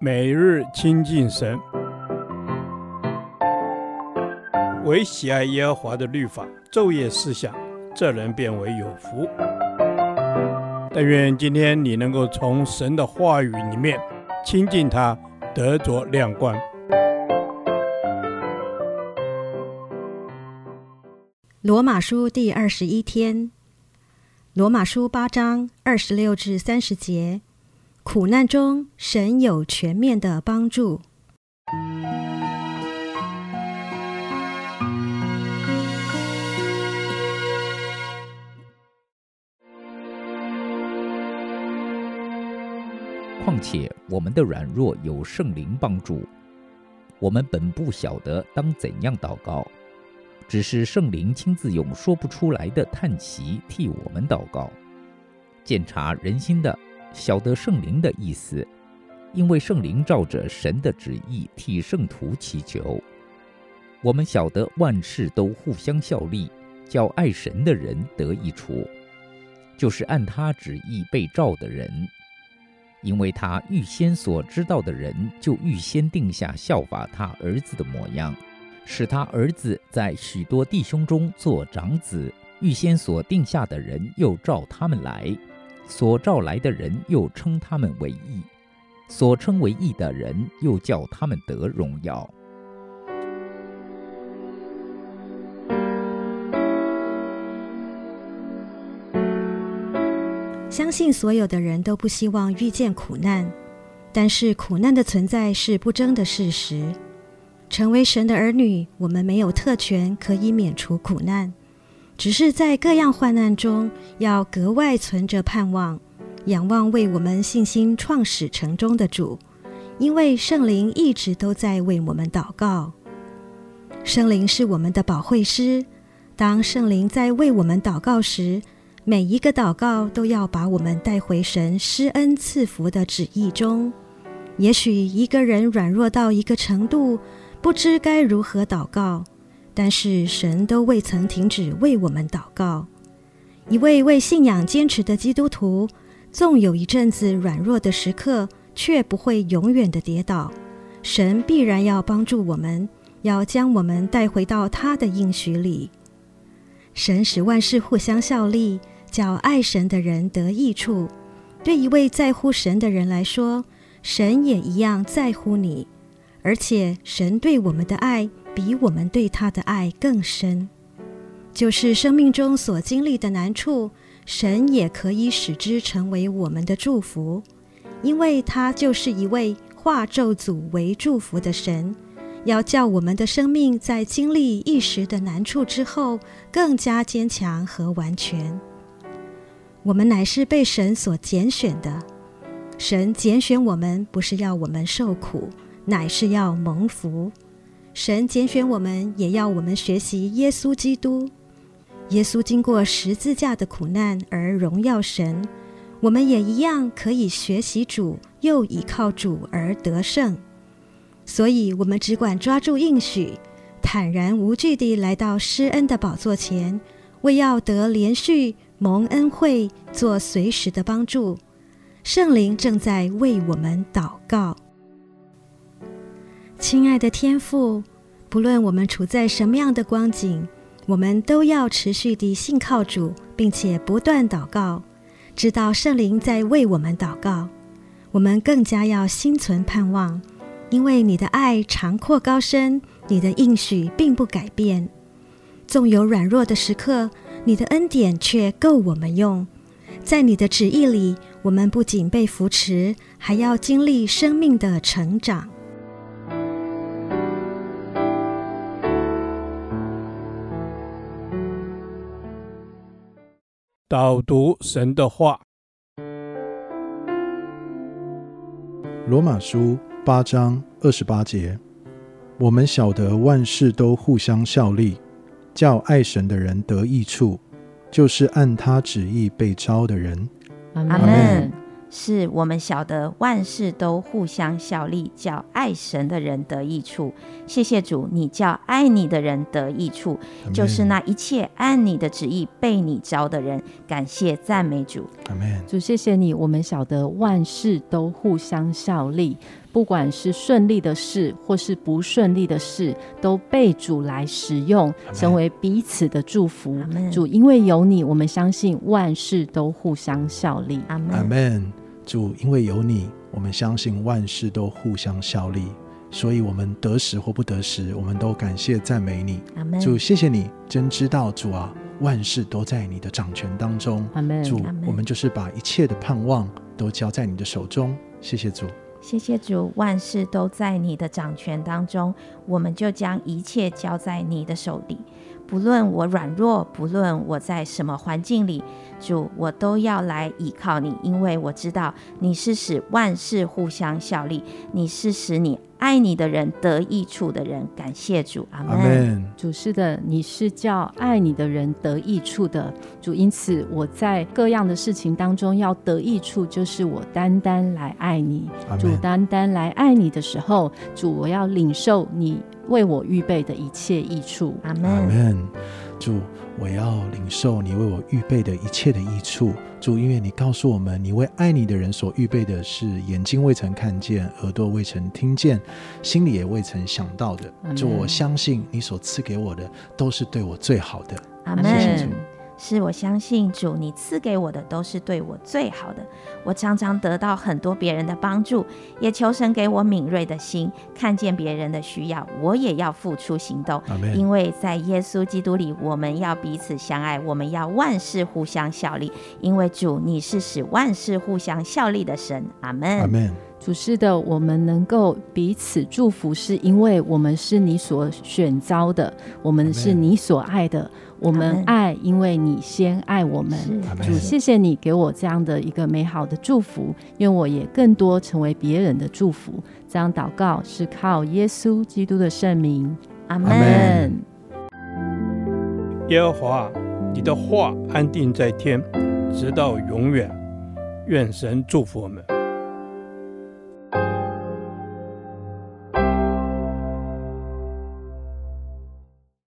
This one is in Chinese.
每日亲近神，唯喜爱耶和华的律法，昼夜思想，这人便为有福。但愿今天你能够从神的话语里面亲近他，得着亮光。罗马书第二十一天，罗马书八章二十六至三十节。苦难中，神有全面的帮助。况且我们的软弱有圣灵帮助，我们本不晓得当怎样祷告，只是圣灵亲自用说不出来的叹息替我们祷告。检查人心的。晓得圣灵的意思，因为圣灵照着神的旨意替圣徒祈求。我们晓得万事都互相效力，叫爱神的人得益处，就是按他旨意被召的人。因为他预先所知道的人，就预先定下效法他儿子的模样，使他儿子在许多弟兄中做长子。预先所定下的人，又召他们来。所召来的人又称他们为义，所称为义的人又叫他们得荣耀。相信所有的人都不希望遇见苦难，但是苦难的存在是不争的事实。成为神的儿女，我们没有特权可以免除苦难。只是在各样患难中，要格外存着盼望，仰望为我们信心创始成终的主，因为圣灵一直都在为我们祷告。圣灵是我们的保惠师，当圣灵在为我们祷告时，每一个祷告都要把我们带回神施恩赐福的旨意中。也许一个人软弱到一个程度，不知该如何祷告。但是神都未曾停止为我们祷告。一位为信仰坚持的基督徒，纵有一阵子软弱的时刻，却不会永远的跌倒。神必然要帮助我们，要将我们带回到他的应许里。神使万事互相效力，叫爱神的人得益处。对一位在乎神的人来说，神也一样在乎你，而且神对我们的爱，比我们对他的爱更深，就是生命中所经历的难处，神也可以使之成为我们的祝福，因为他就是一位化咒诅为祝福的神，要叫我们的生命在经历一时的难处之后，更加坚强和完全。我们乃是被神所拣选的，神拣选我们不是要我们受苦，乃是要蒙福。神拣选我们，也要我们学习耶稣基督。耶稣经过十字架的苦难而荣耀神，我们也一样可以学习主，又倚靠主而得胜。所以，我们只管抓住应许，坦然无惧地来到施恩的宝座前，为要得连续蒙恩惠，做随时的帮助。圣灵正在为我们祷告。亲爱的天父，不论我们处在什么样的光景，我们都要持续地信靠主，并且不断祷告，知道圣灵在为我们祷告。我们更加要心存盼望，因为你的爱长阔高深，你的应许并不改变。纵有软弱的时刻，你的恩典却够我们用。在你的旨意里，我们不仅被扶持，还要经历生命的成长。导读神的话，罗马书八章二十八节，我们晓得万事都互相效力，叫爱神的人得益处，就是按他旨意被招的人。阿门。是我们晓得万事都互相效力，叫爱神的人得益处。谢谢主，你叫爱你的人得益处就是那一切按你的旨意被你招的人。感谢赞美主，阿门。主谢谢你，我们晓得万事都互相效力。不管是顺利的事或是不顺利的事，都被主来使用，成为彼此的祝福。主，因为有你，我们相信万事都互相效力。阿门。主，因为有你，我们相信万事都互相效力。所以，我们得时或不得时，我们都感谢赞美你。主，谢谢你，真知道主啊，万事都在你的掌权当中。主，我们就是把一切的盼望都交在你的手中。谢谢主，谢谢主，万事都在你的掌权当中，我们就将一切交在你的手里。不论我软弱，不论我在什么环境里，主，我都要来依靠你，因为我知道你是使万事互相效力，你是使你。爱你的人得益处的人，感谢主，阿门。主是的，你是叫爱你的人得益处的主，因此我在各样的事情当中要得益处，就是我单单来爱你。主单单来爱你的时候，主我要领受你为我预备的一切益处，阿门。主，我要领受你为我预备的一切的益处。主，因为你告诉我们，你为爱你的人所预备的是眼睛未曾看见，耳朵未曾听见，心里也未曾想到的。主，我相信你所赐给我的都是对我最好的。阿门。是我相信主，你赐给我的都是对我最好的。我常常得到很多别人的帮助，也求神给我敏锐的心，看见别人的需要，我也要付出行动。因为在耶稣基督里，我们要彼此相爱，我们要万事互相效力。因为主，你是使万事互相效力的神。阿门。阿门。主是的，我们能够彼此祝福，是因为我们是你所选召的，我们是你所爱的。我们爱，因为你先爱我们。主，谢谢你给我这样的一个美好的祝福，愿我也更多成为别人的祝福。这样祷告是靠耶稣基督的圣名。阿门。耶和华，你的话安定在天，直到永远。愿神祝福我们。